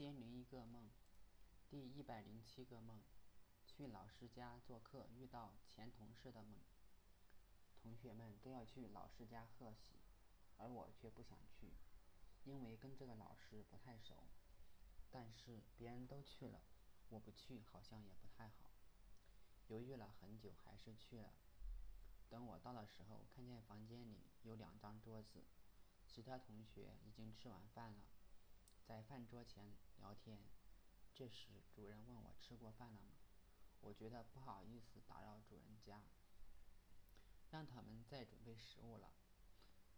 千零一个梦，第一百零七个梦，去老师家做客遇到前同事的梦。同学们都要去老师家贺喜，而我却不想去，因为跟这个老师不太熟。但是别人都去了，我不去好像也不太好。犹豫了很久，还是去了。等我到的时候，看见房间里有两张桌子，其他同学已经吃完饭了，在饭桌前聊天。这时主人问我吃过饭了吗？我觉得不好意思打扰主人家，让他们再准备食物了，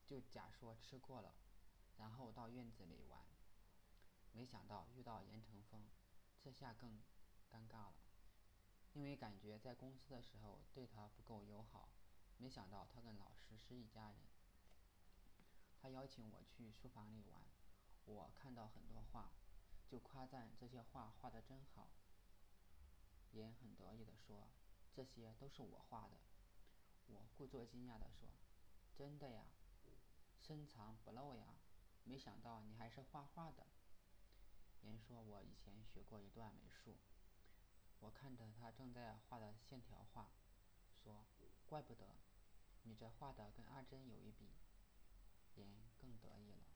就假说吃过了，然后到院子里玩。没想到遇到严成峰，这下更尴尬了，因为感觉在公司的时候对他不够友好。没想到他跟老师是一家人。他邀请我去书房里玩，我看到很多画，就夸赞这些画画得真好。严很得意地说：“这些都是我画的。”我故作惊讶地说：“真的呀，深藏不露呀！没想到你还是画画的。”严说：“我以前学过一段美术。”我看着他正在画的线条画，说：“怪不得。”你这画的跟阿珍有一比，颜更得意了。